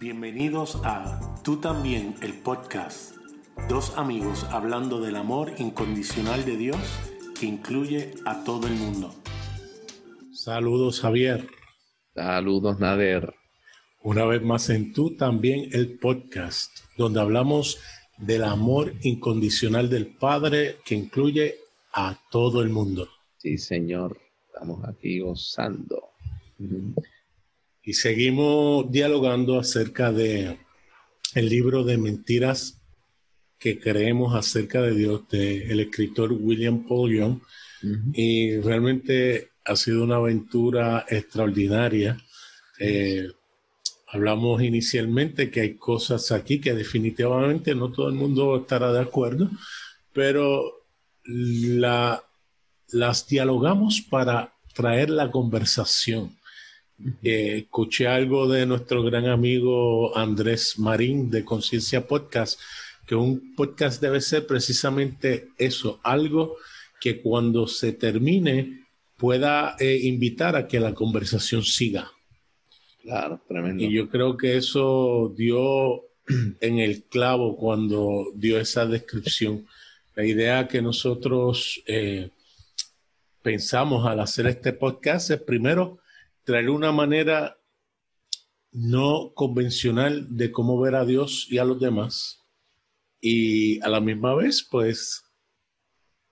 Bienvenidos a Tú también, el podcast. Dos amigos hablando del amor incondicional de Dios que incluye a todo el mundo. Saludos Javier. Saludos Nader. Una vez más en Tú también, el podcast, donde hablamos del amor incondicional del Padre que incluye a todo el mundo. Sí, Señor. Estamos aquí gozando. Y seguimos dialogando acerca de el libro de mentiras que creemos acerca de Dios del escritor William Paul Young. Y realmente ha sido una aventura extraordinaria. Eh, hablamos inicialmente que hay cosas aquí que definitivamente no todo el mundo estará de acuerdo, pero la, las dialogamos para traer la conversación eh, escuché algo de nuestro gran amigo Andrés Marín de Conciencia Podcast, que un podcast debe ser precisamente eso, algo que cuando se termine pueda eh, invitar a que la conversación siga. Claro, tremendo. Y yo creo que eso dio en el clavo cuando dio esa descripción. La idea que nosotros eh, pensamos al hacer este podcast es primero traer una manera no convencional de cómo ver a Dios y a los demás y a la misma vez pues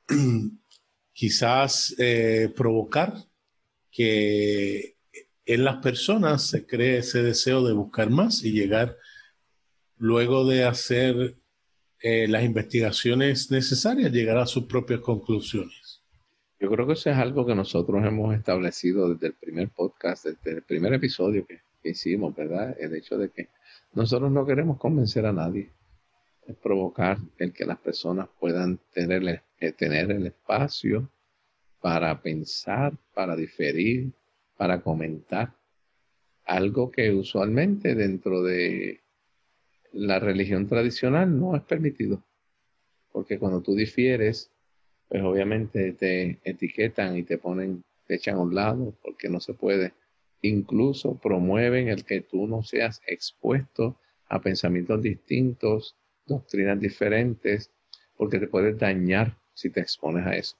quizás eh, provocar que en las personas se cree ese deseo de buscar más y llegar luego de hacer eh, las investigaciones necesarias, llegar a sus propias conclusiones. Yo creo que eso es algo que nosotros hemos establecido desde el primer podcast, desde el primer episodio que, hicimos, ¿verdad? El hecho de que nosotros no queremos convencer a nadie, es provocar el que las personas puedan tener, eh, tener el espacio para pensar, para diferir, para comentar. Algo que usualmente dentro de la religión tradicional no es permitido. Porque cuando tú difieres, pues obviamente te etiquetan y te ponen, te echan a un lado porque no se puede. Incluso promueven el que tú no seas expuesto a pensamientos distintos, doctrinas diferentes, porque te puedes dañar si te expones a eso.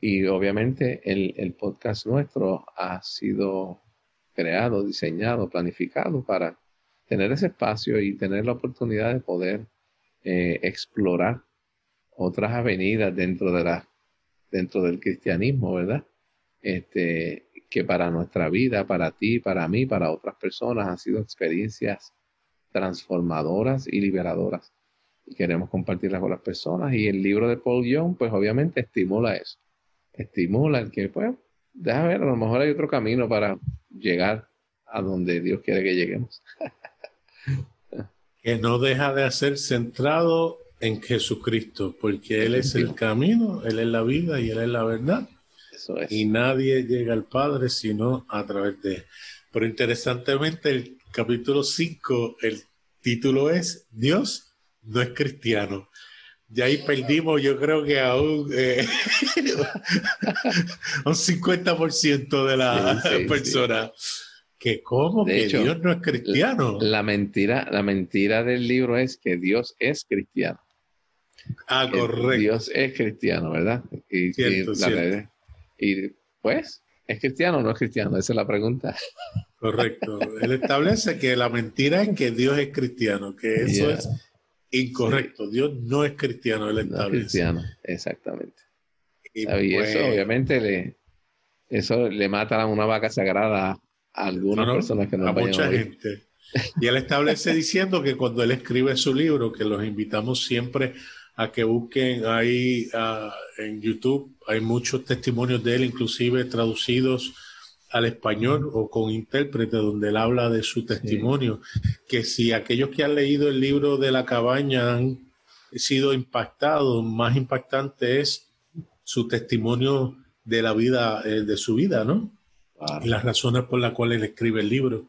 Y obviamente el, el podcast nuestro ha sido creado, diseñado, planificado para tener ese espacio y tener la oportunidad de poder eh, explorar otras avenidas dentro de la dentro del cristianismo, ¿verdad? Este, que para nuestra vida, para ti, para mí, para otras personas han sido experiencias transformadoras y liberadoras. Y queremos compartirlas con las personas. Y el libro de Paul Young, pues obviamente estimula eso. Estimula el que, pues, déjame ver, a lo mejor hay otro camino para llegar a donde Dios quiere que lleguemos. que no deja de ser centrado en Jesucristo, porque Él es el camino, Él es la vida y Él es la verdad. Y nadie llega al Padre sino a través de Él. Pero interesantemente, el capítulo 5, el título es Dios no es cristiano. Y ahí perdimos, yo creo que a un, eh, un 50% de la persona. Que cómo que Dios no es cristiano. La mentira, la mentira del libro es que Dios es cristiano. Ah, correcto. Dios es cristiano, ¿verdad? Y, y, pues, ¿es cristiano o no es cristiano? Esa es la pregunta. Correcto. Él establece que la mentira es que Dios es cristiano, que eso es incorrecto. Dios no es cristiano, él establece. No es cristiano, exactamente. Y, eso pues obviamente le, eso le mata a una vaca sagrada a algunas personas que no A mucha gente. Y él establece diciendo que cuando él escribe su libro, que los invitamos siempre a que busquen ahí en YouTube. Hay muchos testimonios de él, inclusive traducidos al español o con intérprete, donde él habla de su testimonio. Que si aquellos que han leído el libro de la cabaña han sido impactados, más impactante es su testimonio de la vida, eh, de su vida, ¿no? Y las razones por las cuales él escribe el libro.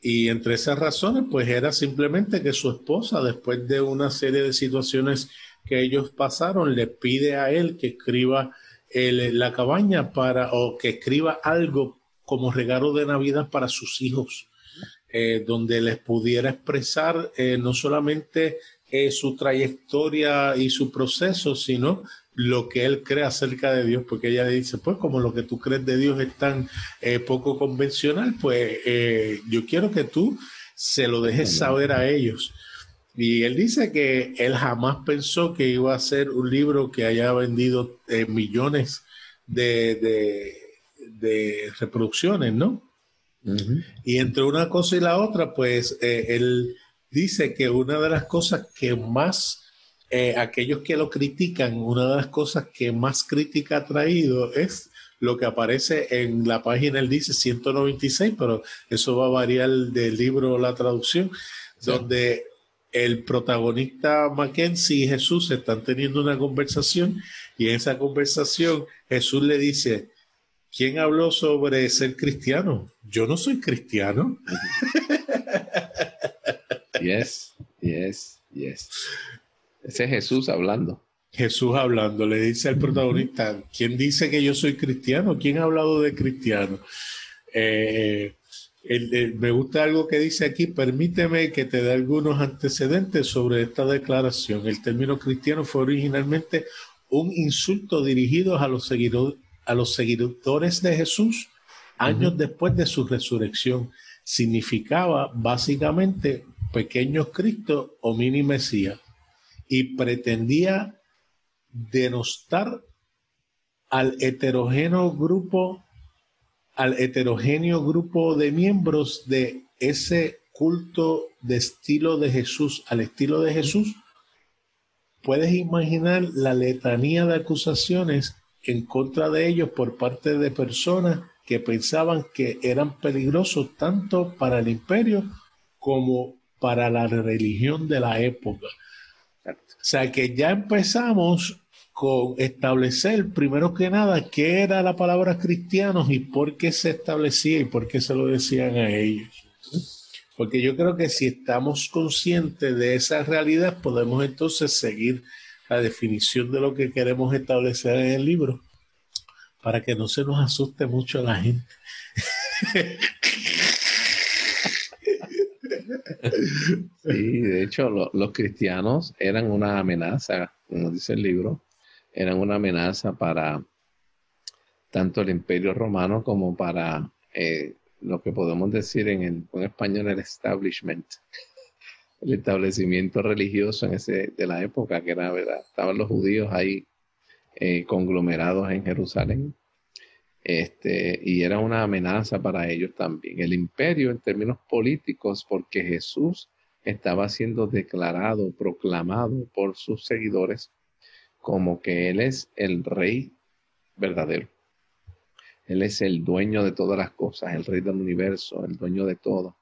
Y entre esas razones, pues era simplemente que su esposa, después de una serie de situaciones que ellos pasaron, le pide a él que escriba la cabaña para, o que escriba algo como regalo de Navidad para sus hijos. eh, donde les pudiera expresar eh, no solamente eh, su trayectoria y su proceso, sino lo que él cree acerca de Dios, porque ella dice, pues como lo que tú crees de Dios es tan poco convencional, pues yo quiero que tú se lo dejes saber a ellos. Y él dice que él jamás pensó que iba a ser un libro que haya vendido millones de, de reproducciones, ¿no? Y entre una cosa y la otra, pues eh, él dice que una de las cosas que más, eh, aquellos que lo critican, una de las cosas que más crítica ha traído es lo que aparece en la página, él dice 196, pero eso va a variar del libro o la traducción, donde el protagonista Mackenzie y Jesús están teniendo una conversación y en esa conversación Jesús le dice, ¿Quién habló sobre ser cristiano? Yo no soy cristiano. Yes, yes, yes. Ese es Jesús hablando. Jesús hablando, le dice al protagonista, ¿quién dice que yo soy cristiano? ¿Quién ha hablado de cristiano? Eh, me gusta algo que dice aquí, permíteme que te dé algunos antecedentes sobre esta declaración. El término cristiano fue originalmente un insulto dirigido a los seguidores a los seguidores de Jesús años después de su resurrección. Significaba básicamente pequeño Cristo o mini Mesías y pretendía denostar al heterogéneo grupo al heterogéneo grupo de miembros de ese culto de estilo de Jesús, al estilo de Jesús, puedes imaginar la letanía de acusaciones en contra de ellos por parte de personas que pensaban que eran peligrosos tanto para el imperio como para la religión de la época. Sea que ya empezamos con establecer primero que nada qué era la palabra cristianos y por qué se establecía y por qué se lo decían a ellos. Porque yo creo que si estamos conscientes de esa realidad podemos entonces seguir la definición de lo que queremos establecer en el libro para que no se nos asuste mucho la gente. Sí, de hecho los cristianos eran una amenaza, como dice el libro, eran una amenaza para tanto el imperio romano como para eh, lo que podemos decir en, en español el establishment el establecimiento religioso en ese, de la época, que era, ¿verdad? Estaban los judíos ahí eh, conglomerados en Jerusalén. Este, y era una amenaza para ellos también. El imperio en términos políticos, porque Jesús estaba siendo declarado, proclamado por sus seguidores como que Él es el rey verdadero. Él es el dueño de todas las cosas, el rey del universo, el dueño de todo.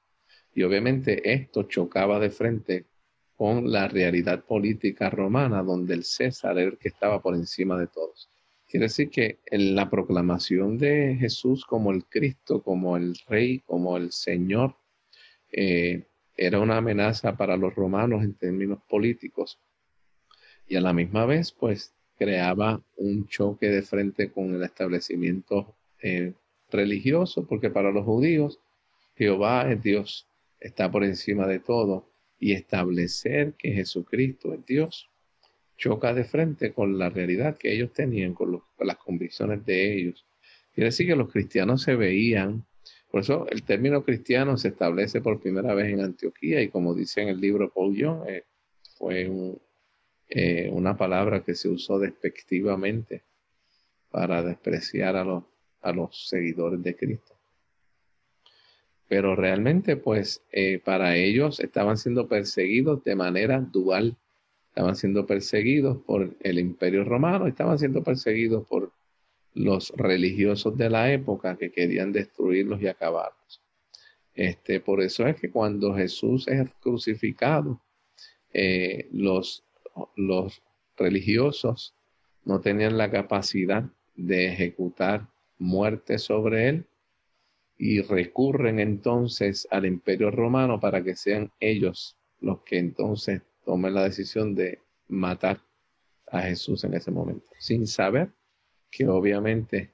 Y obviamente esto chocaba de frente con la realidad política romana, donde el César era el que estaba por encima de todos. Quiere decir que en la proclamación de Jesús como el Cristo, como el Rey, como el Señor, eh, era una amenaza para los romanos en términos políticos. Y a la misma vez, pues, creaba un choque de frente con el establecimiento eh, religioso, porque para los judíos Jehová es Dios está por encima de todo y establecer que Jesucristo es Dios choca de frente con la realidad que ellos tenían, con, las convicciones de ellos. Quiere decir que los cristianos se veían, por eso el término cristiano se establece por primera vez en Antioquía y como dice en el libro Paul Young, eh, fue eh, una palabra que se usó despectivamente para despreciar a los, a los seguidores de Cristo pero realmente pues eh, para ellos estaban siendo perseguidos de manera dual. Estaban siendo perseguidos por el imperio romano, estaban siendo perseguidos por los religiosos de la época que querían destruirlos y acabarlos. Este, por eso es que cuando Jesús es crucificado, eh, los, los religiosos no tenían la capacidad de ejecutar muerte sobre él, y recurren entonces al imperio romano para que sean ellos los que entonces tomen la decisión de matar a Jesús en ese momento, sin saber que obviamente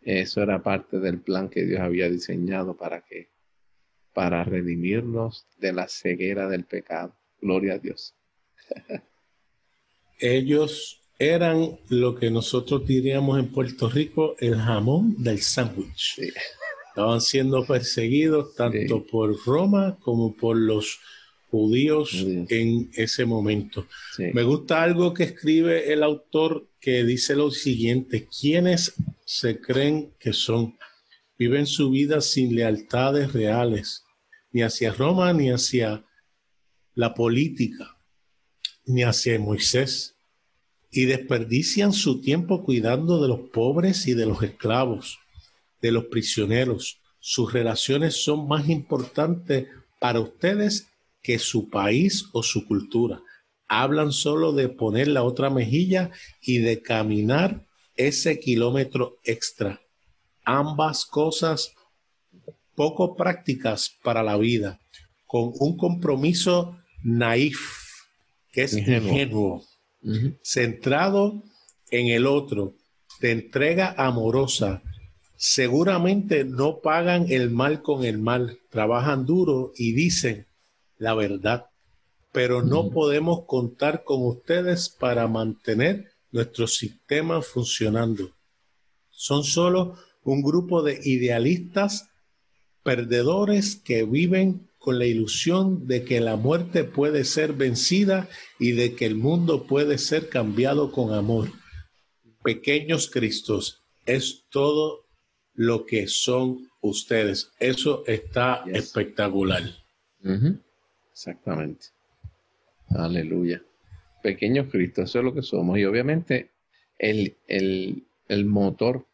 eso era parte del plan que Dios había diseñado para que para redimirnos de la ceguera del pecado. Gloria a Dios. Ellos eran lo que nosotros diríamos en Puerto Rico el jamón del sándwich. Estaban siendo perseguidos tanto por Roma como por los judíos en ese momento. Me gusta algo que escribe el autor que dice lo siguiente, ¿quiénes se creen que son? Viven su vida sin lealtades reales, ni hacia Roma, ni hacia la política, ni hacia Moisés, y desperdician su tiempo cuidando de los pobres y de los esclavos, de los prisioneros. Sus relaciones son más importantes para ustedes que su país o su cultura. Hablan solo de poner la otra mejilla y de caminar ese kilómetro extra. Ambas cosas poco prácticas para la vida, con un compromiso naif, que es ingenuo, centrado en el otro, de entrega amorosa. Seguramente no pagan el mal con el mal, trabajan duro y dicen, la verdad, pero no podemos contar con ustedes para mantener nuestro sistema funcionando. Son solo un grupo de idealistas perdedores que viven con la ilusión de que la muerte puede ser vencida y de que el mundo puede ser cambiado con amor. Pequeños Cristos, es todo lo que son ustedes. Eso está espectacular. Exactamente. Aleluya. Pequeños Cristos, eso es lo que somos. Y obviamente el, el, motor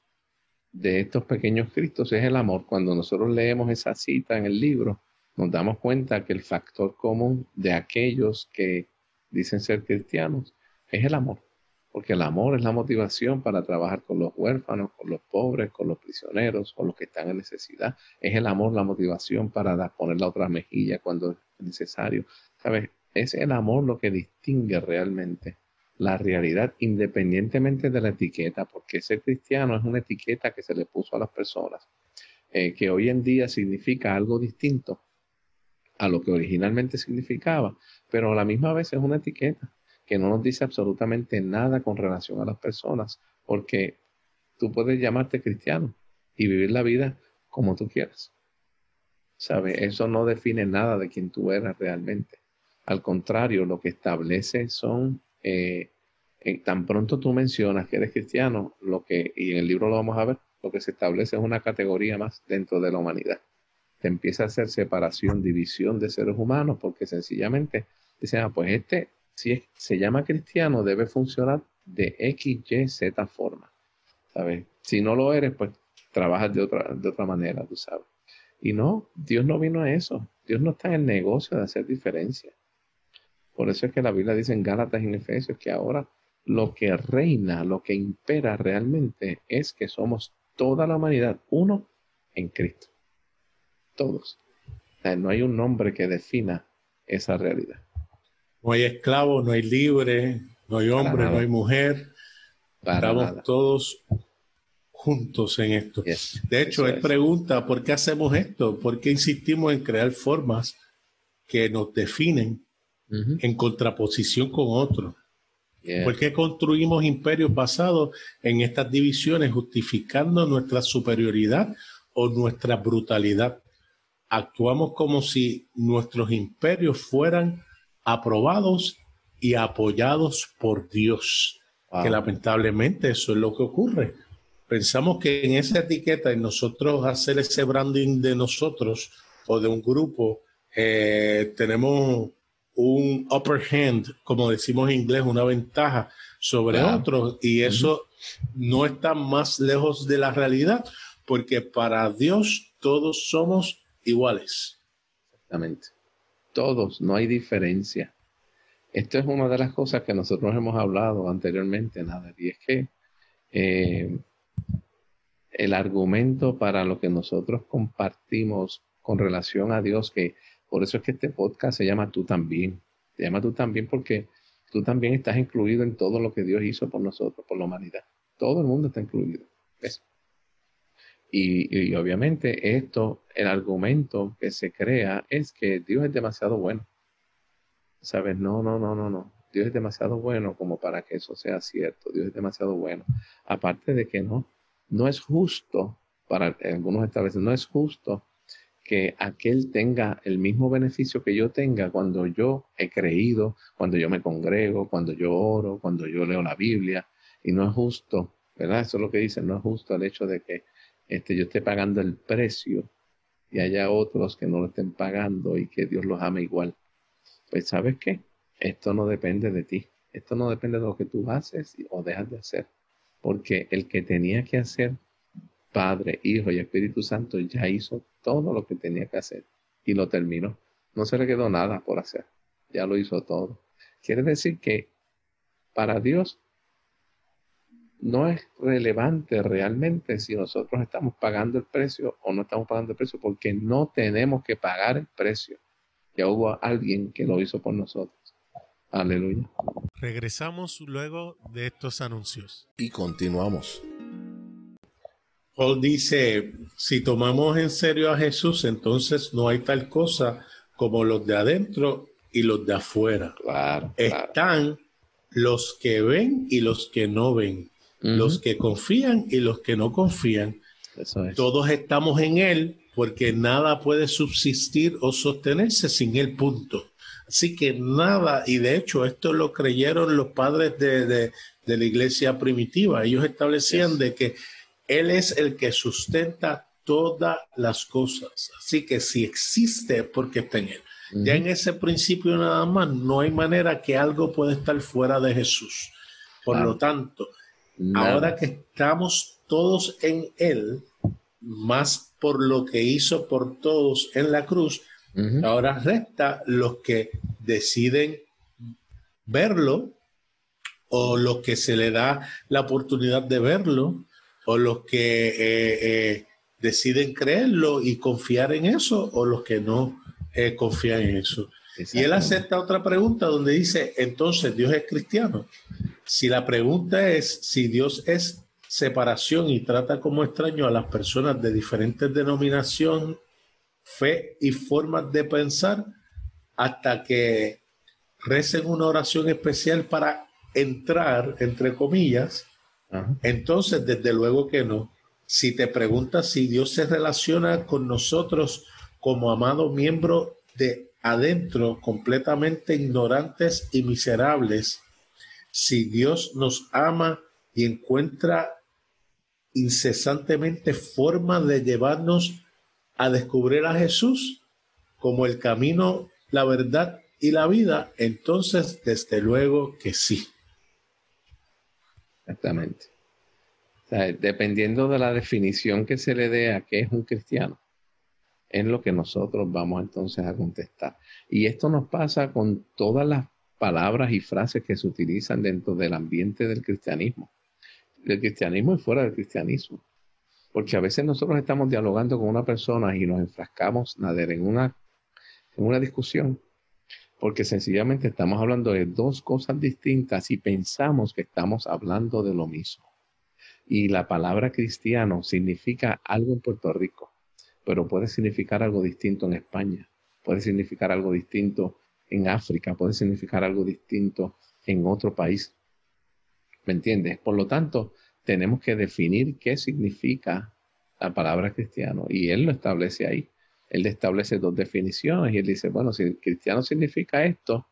de estos pequeños Cristos es el amor. Cuando nosotros leemos esa cita en el libro, nos damos cuenta que el factor común de aquellos que dicen ser cristianos es el amor. Porque el amor es la motivación para trabajar con los huérfanos, con los pobres, con los prisioneros, con los que están en necesidad. Es el amor la motivación para poner la otra mejilla cuando es necesario. ¿Sabes? Es el amor lo que distingue realmente la realidad independientemente de la etiqueta, porque ser cristiano es una etiqueta que se le puso a las personas, eh, que hoy en día significa algo distinto a lo que originalmente significaba, pero a la misma vez es una etiqueta que no nos dice absolutamente nada con relación a las personas, porque tú puedes llamarte cristiano y vivir la vida como tú quieras. ¿Sabe? Eso no define nada de quién tú eres realmente. Al contrario, lo que establece son, eh, tan pronto tú mencionas que eres cristiano, lo que, y en el libro lo vamos a ver, lo que se establece es una categoría más dentro de la humanidad. Te empieza a hacer separación, división de seres humanos, porque sencillamente dicen, ah, pues este si se llama cristiano, debe funcionar de X, Y, Z forma. ¿Sabes? Si no lo eres, pues trabajas de otra, de otra manera, tú sabes. Y no, Dios no vino a eso. Dios no está en el negocio de hacer diferencia. Por eso es que la Biblia dice en Gálatas y en Efesios que ahora lo que reina, lo que impera realmente es que somos toda la humanidad, uno en Cristo. Todos. no hay un nombre que defina esa realidad. No hay esclavo, no hay libre, no hay hombre, no hay mujer. Estamos todos juntos en esto. de hecho, él pregunta, ¿por qué hacemos esto? ¿Por qué insistimos en crear formas que nos definen en contraposición con otros? ¿Por qué construimos imperios basados en estas divisiones, justificando nuestra superioridad o nuestra brutalidad? Actuamos como si nuestros imperios fueran aprobados y apoyados por Dios. Que lamentablemente eso es lo que ocurre. Pensamos que en esa etiqueta, en nosotros hacer ese branding de nosotros o de un grupo, eh, tenemos un upper hand, como decimos en inglés, una ventaja sobre otros y eso no está más lejos de la realidad porque para Dios todos somos iguales. Exactamente todos, no hay diferencia. Esto es una de las cosas que nosotros hemos hablado anteriormente, nada, y es que eh, el argumento para lo que nosotros compartimos con relación a Dios, que por eso es que este podcast se llama Tú también, se llama Tú también porque tú también estás incluido en todo lo que Dios hizo por nosotros, por la humanidad. Todo el mundo está incluido. Y, obviamente esto, el argumento que se crea es que Dios es demasiado bueno. ¿Sabes? No, no, no, no, no. Dios es demasiado bueno como para que eso sea cierto. Dios es demasiado bueno. Aparte de que no, no es justo para algunos establecimientos, no es justo que aquel tenga el mismo beneficio que yo tenga cuando yo he creído, cuando yo me congrego, cuando yo oro, cuando yo leo la Biblia. Y no es justo, ¿verdad? Eso es lo que dicen, no es justo el hecho de que este, yo esté pagando el precio y haya otros que no lo estén pagando y que Dios los ame igual. Pues sabes qué, esto no depende de ti, esto no depende de lo que tú haces o dejas de hacer, porque el que tenía que hacer, Padre, Hijo y Espíritu Santo, ya hizo todo lo que tenía que hacer y lo terminó. No se le quedó nada por hacer, ya lo hizo todo. Quiere decir que para Dios no es relevante realmente si nosotros estamos pagando el precio o no estamos pagando el precio, porque no tenemos que pagar el precio. Ya hubo alguien que lo hizo por nosotros. Aleluya. Regresamos luego de estos anuncios. Y continuamos. Paul dice, si tomamos en serio a Jesús, entonces no hay tal cosa como los de adentro y los de afuera. Claro, Están los que ven y los que no ven los que confían y los que no confían. Todos estamos en Él porque nada puede subsistir o sostenerse sin Él, punto. Así que nada, y de hecho esto lo creyeron los padres de, la iglesia primitiva. Ellos establecían de que Él es el que sustenta todas las cosas. Así que si existe porque está en Él. Ya en ese principio nada más, no hay manera que algo pueda estar fuera de Jesús. Por lo tanto, Ahora que estamos todos en Él, más por lo que hizo por todos en la cruz, ahora resta los que deciden verlo o los que se le da la oportunidad de verlo o los que eh, eh, deciden creerlo y confiar en eso o los que no eh, confían en eso. Y él acepta otra pregunta donde dice, entonces Dios es cristiano. Si la pregunta es si Dios es separación y trata como extraño a las personas de diferentes denominación, fe y formas de pensar, hasta que recen una oración especial para entrar, entre comillas, entonces desde luego que no. Si te preguntas si Dios se relaciona con nosotros como amado miembro de adentro, completamente ignorantes y miserables, si Dios nos ama y encuentra incesantemente forma de llevarnos a descubrir a Jesús como el camino, la verdad y la vida, entonces desde luego que sí. Exactamente. dependiendo de la definición que se le dé a qué es un cristiano, es lo que nosotros vamos entonces a contestar. Y esto nos pasa con todas las palabras y frases que se utilizan dentro del ambiente del cristianismo, del cristianismo y fuera del cristianismo. Porque a veces nosotros estamos dialogando con una persona y nos enfrascamos nader, en una, en una discusión, porque sencillamente estamos hablando de dos cosas distintas y pensamos que estamos hablando de lo mismo. Y la palabra cristiano significa algo en Puerto Rico, pero puede significar algo distinto en España, puede significar algo distinto en África, puede significar algo distinto en otro país. ¿Me entiendes? Por lo tanto, tenemos que definir qué significa la palabra cristiano y él lo establece ahí. Él establece dos definiciones y él dice, bueno, si cristiano significa esto,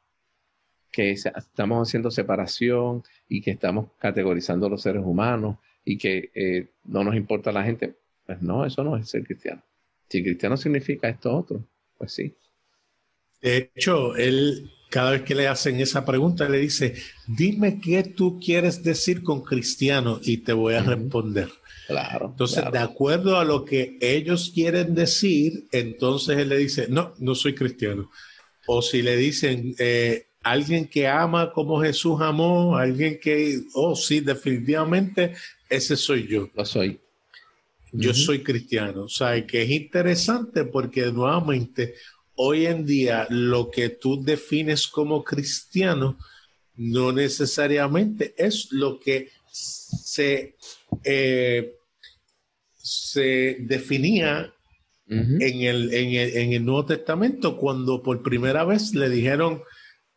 que estamos haciendo separación y que estamos categorizando a los seres humanos y que eh, no nos importa la gente, pues no, eso no es ser cristiano. Si cristiano significa esto otro, pues sí. De hecho, él cada vez que le hacen esa pregunta le dice, dime qué tú quieres decir con cristiano y te voy a responder. Claro. Entonces, de acuerdo a lo que ellos quieren decir, entonces él le dice, no, no soy cristiano. O si le dicen, eh, alguien que ama como Jesús amó, alguien que, oh, sí, definitivamente, ese soy yo. Lo soy. Yo soy cristiano. O sea, que es interesante porque nuevamente hoy en día lo que tú defines como cristiano no necesariamente es lo que se, eh, se definía en, el, en, el, Nuevo Testamento cuando por primera vez le dijeron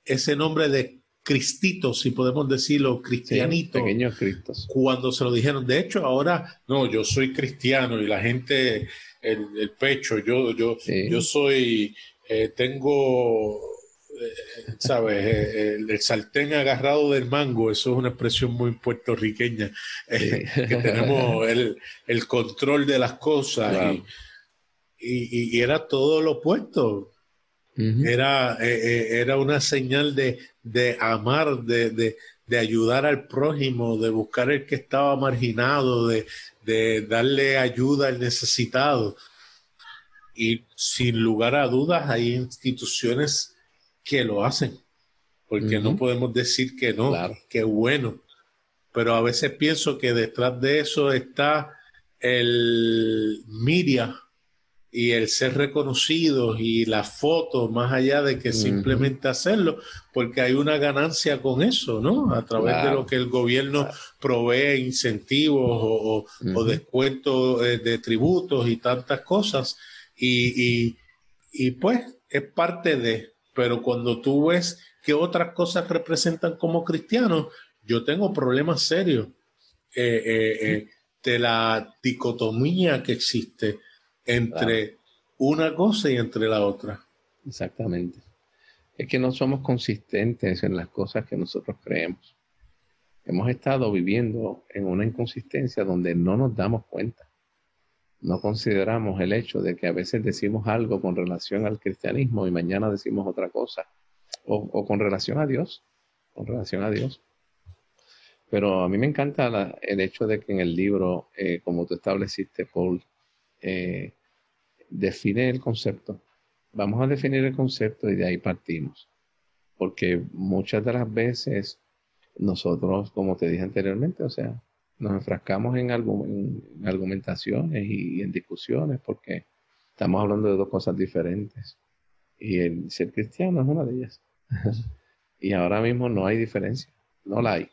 ese nombre de Cristito, si podemos decirlo, cristianito. pequeños cristos. Cuando se lo dijeron, de hecho, ahora, no, yo soy cristiano y la gente, el, pecho, yo, yo, yo soy, eh, tengo eh, ¿sabes? Eh, el, sartén agarrado del mango, eso es una expresión muy puertorriqueña, que tenemos el, control de las cosas y, era todo lo opuesto. era, era una señal de, de amar, de, de, de, ayudar al prójimo, de buscar el que estaba marginado, de, de darle ayuda al necesitado. Y sin lugar a dudas hay instituciones que lo hacen, porque no podemos decir que no, que bueno. Pero a veces pienso que detrás de eso está el media y el ser reconocidos y la foto, más allá de que simplemente hacerlo, porque hay una ganancia con eso, ¿no? A través de lo que el gobierno provee incentivos o, descuentos eh, de tributos y tantas cosas. Y, y, pues es parte de, pero cuando tú ves que otras cosas representan como cristianos, yo tengo problemas serios. Eh, eh, de la dicotomía que existe entre una cosa y entre la otra. Exactamente. Es que no somos consistentes en las cosas que nosotros creemos. Hemos estado viviendo en una inconsistencia donde no nos damos cuenta. No consideramos el hecho de que a veces decimos algo con relación al cristianismo y mañana decimos otra cosa. O, con relación a Dios. Con relación a Dios. Pero a mí me encanta el hecho de que en el libro, eh, como tú estableciste, Paul, eh, define el concepto. Vamos a definir el concepto y de ahí partimos. Porque muchas de las veces nosotros, como te dije anteriormente, o sea, nos enfrascamos en, en argumentaciones y, en discusiones porque estamos hablando de dos cosas diferentes. Y el ser cristiano es una de ellas. y ahora mismo no hay diferencia, no la hay.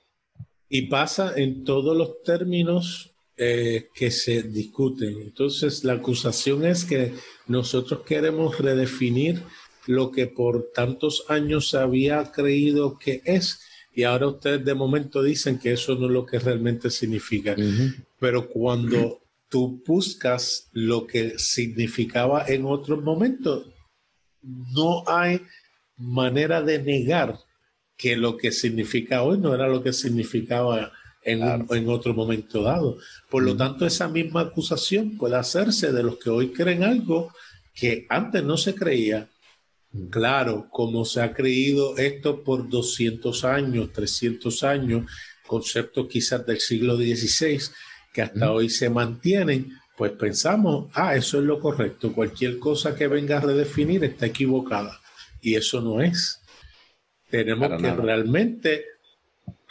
Y pasa en todos los términos eh, que se discuten. Entonces, la acusación es que nosotros queremos redefinir lo que por tantos años se había creído que es y ahora ustedes de momento dicen que eso no es lo que realmente significa. Pero cuando tú buscas lo que significaba en otros momentos, no hay manera de negar que lo que significa hoy no era lo que significaba en, otro momento dado. Por lo tanto, esa misma acusación puede hacerse de los que hoy creen algo que antes no se creía. Claro, como se ha creído esto por 200 años, 300 años, conceptos quizás del siglo XVI que hasta hoy se mantienen, pues pensamos, ah, eso es lo correcto, cualquier cosa que venga a redefinir está equivocada. Y eso no es. Tenemos que realmente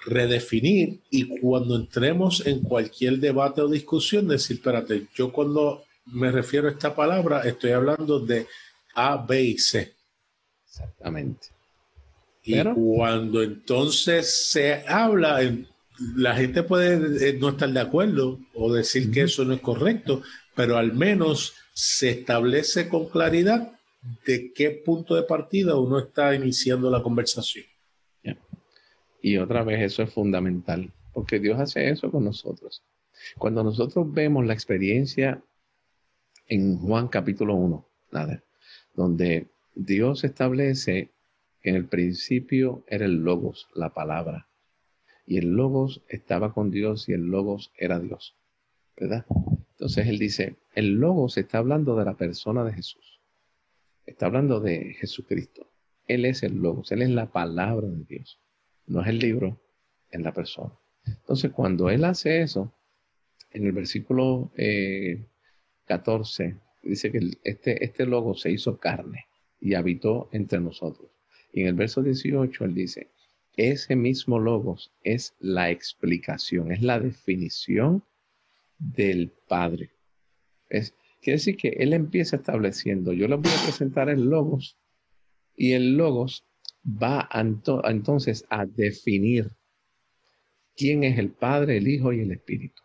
redefinir y cuando entremos en cualquier debate o discusión decir, espérate, yo cuando me refiero a esta palabra estoy hablando de A, B y C. Exactamente. Y cuando entonces se habla, la gente puede eh, no estar de acuerdo o decir que eso no es correcto, pero al menos se establece con claridad de qué punto de partida uno está iniciando la conversación. Y otra vez eso es fundamental, porque Dios hace eso con nosotros. Cuando nosotros vemos la experiencia en Juan capítulo 1, nada, donde Dios establece que en el principio era el logos, la palabra, y el logos estaba con Dios y el logos era Dios, ¿verdad? Entonces él dice, el logos está hablando de la persona de Jesús, está hablando de Jesucristo. Él es el logos, él es la palabra de Dios no es el libro, es la persona. Entonces, cuando él hace eso, en el versículo 14, eh, dice que este, este logo se hizo carne y habitó entre nosotros. Y en el verso 18, él dice, ese mismo logos es la explicación, es la definición del Padre. Es, quiere decir que él empieza estableciendo, yo les voy a presentar el logos y el logos va entonces a definir quién es el Padre, el Hijo y el Espíritu.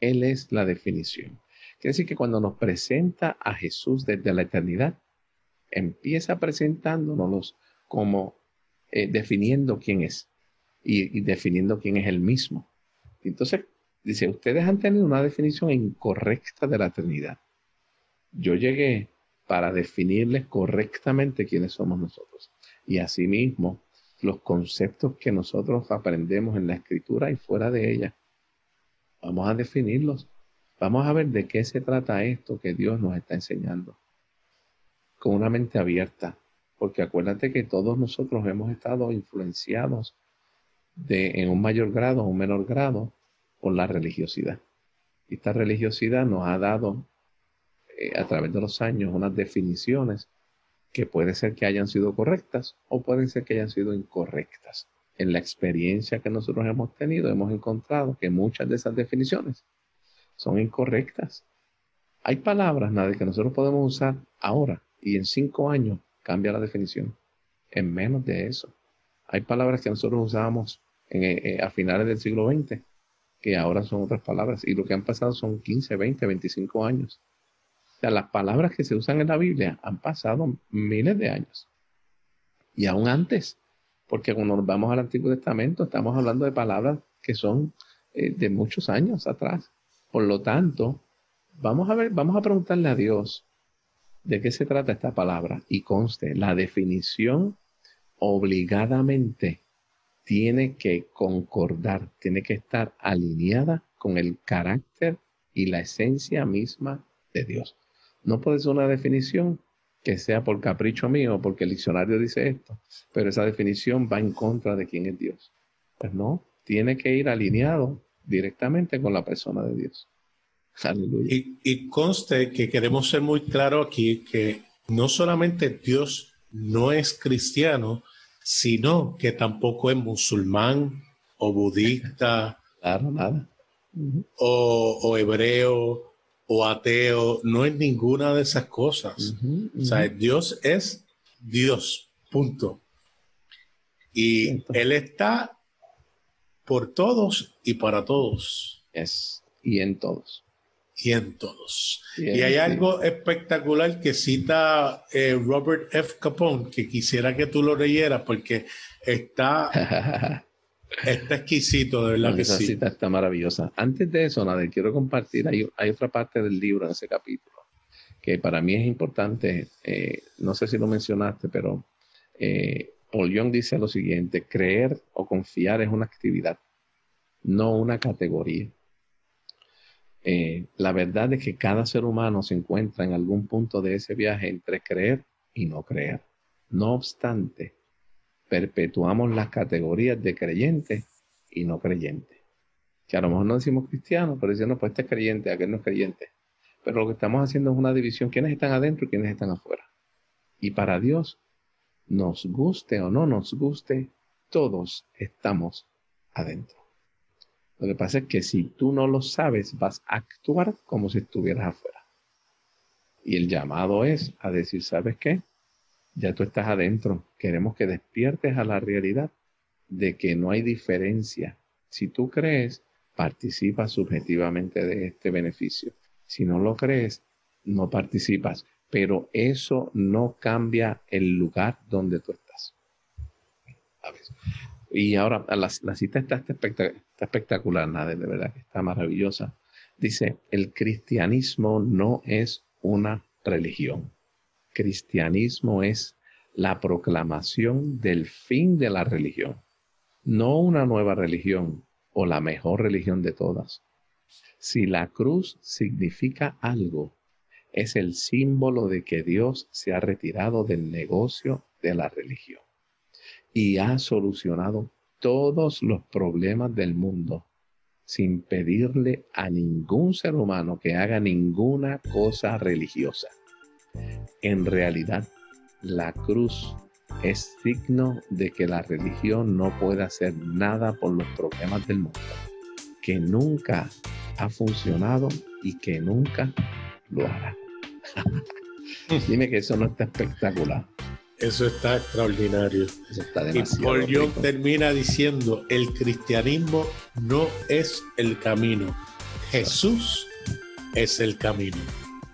Él es la definición. Quiere decir que cuando nos presenta a Jesús desde la eternidad, empieza presentándonos como eh, definiendo quién es y, y, definiendo quién es el mismo. Entonces, dice, ustedes han tenido una definición incorrecta de la eternidad. Yo llegué para definirles correctamente quiénes somos nosotros. Y asimismo, los conceptos que nosotros aprendemos en la escritura y fuera de ella, vamos a definirlos. Vamos a ver de qué se trata esto que Dios nos está enseñando. Con una mente abierta. Porque acuérdate que todos nosotros hemos estado influenciados de, en un mayor grado o un menor grado por la religiosidad. Esta religiosidad nos ha dado eh, a través de los años unas definiciones que puede ser que hayan sido correctas o pueden ser que hayan sido incorrectas. En la experiencia que nosotros hemos tenido, hemos encontrado que muchas de esas definiciones son incorrectas. Hay palabras, nada, que nosotros podemos usar ahora y en cinco años cambia la definición. En menos de eso. Hay palabras que nosotros usábamos eh, eh, a finales del siglo XX que ahora son otras palabras y lo que han pasado son 15, 20, 25 años las palabras que se usan en la Biblia han pasado miles de años. Y aún antes, porque cuando nos vamos al Antiguo Testamento estamos hablando de palabras que son eh, de muchos años atrás. Por lo tanto, vamos a ver, vamos a preguntarle a Dios de qué se trata esta palabra y conste, la definición obligadamente tiene que concordar, tiene que estar alineada con el carácter y la esencia misma de Dios. No puede ser una definición que sea por capricho mío, porque el diccionario dice esto, pero esa definición va en contra de quién es Dios. Pues no, tiene que ir alineado directamente con la persona de Dios. Aleluya. Y, y conste que queremos ser muy claros aquí que no solamente Dios no es cristiano, sino que tampoco es musulmán o budista. Claro, nada. o, o hebreo o ateo, no es ninguna de esas cosas. O sea, Dios es Dios, punto. Y Él está por todos y para todos. Es, y en todos. Y en todos. y hay algo espectacular que cita eh, Robert F. Capone, que quisiera que tú lo leyeras porque está Está exquisito, de verdad. esa cita está maravillosa. Antes de eso, nada, quiero compartir, hay, otra parte del libro en ese capítulo que para mí es importante, eh, no sé si lo mencionaste, pero eh, Paul Young dice lo siguiente, creer o confiar es una actividad, no una categoría. Eh, la verdad es que cada ser humano se encuentra en algún punto de ese viaje entre creer y no creer. No obstante, perpetuamos las categorías de creyente y no creyente. Que a lo mejor no decimos cristiano, pero decimos, pues este es creyente, aquel no es creyente. Pero lo que estamos haciendo es una división, quiénes están adentro y quiénes están afuera. Y para Dios, nos guste o no nos guste, todos estamos adentro. Lo que pasa es que si tú no lo sabes, vas a actuar como si estuvieras afuera. Y el llamado es a decir, ¿sabes qué? Ya tú estás adentro. Queremos que despiertes a la realidad de que no hay diferencia. Si tú crees, participas subjetivamente de este beneficio. Si no lo crees, no participas. Pero eso no cambia el lugar donde tú estás. Y ahora, la, cita está, espectacular, nada, de verdad que está maravillosa. Dice, el cristianismo no es una religión cristianismo es la proclamación del fin de la religión, no una nueva religión o la mejor religión de todas. Si la cruz significa algo, es el símbolo de que Dios se ha retirado del negocio de la religión y ha solucionado todos los problemas del mundo sin pedirle a ningún ser humano que haga ninguna cosa religiosa. En realidad, la cruz es signo de que la religión no puede hacer nada por los problemas del mundo, que nunca ha funcionado y que nunca lo hará. Dime que eso no está espectacular. Eso está extraordinario. y Paul Young termina diciendo, el cristianismo no es el camino. Jesús es el camino.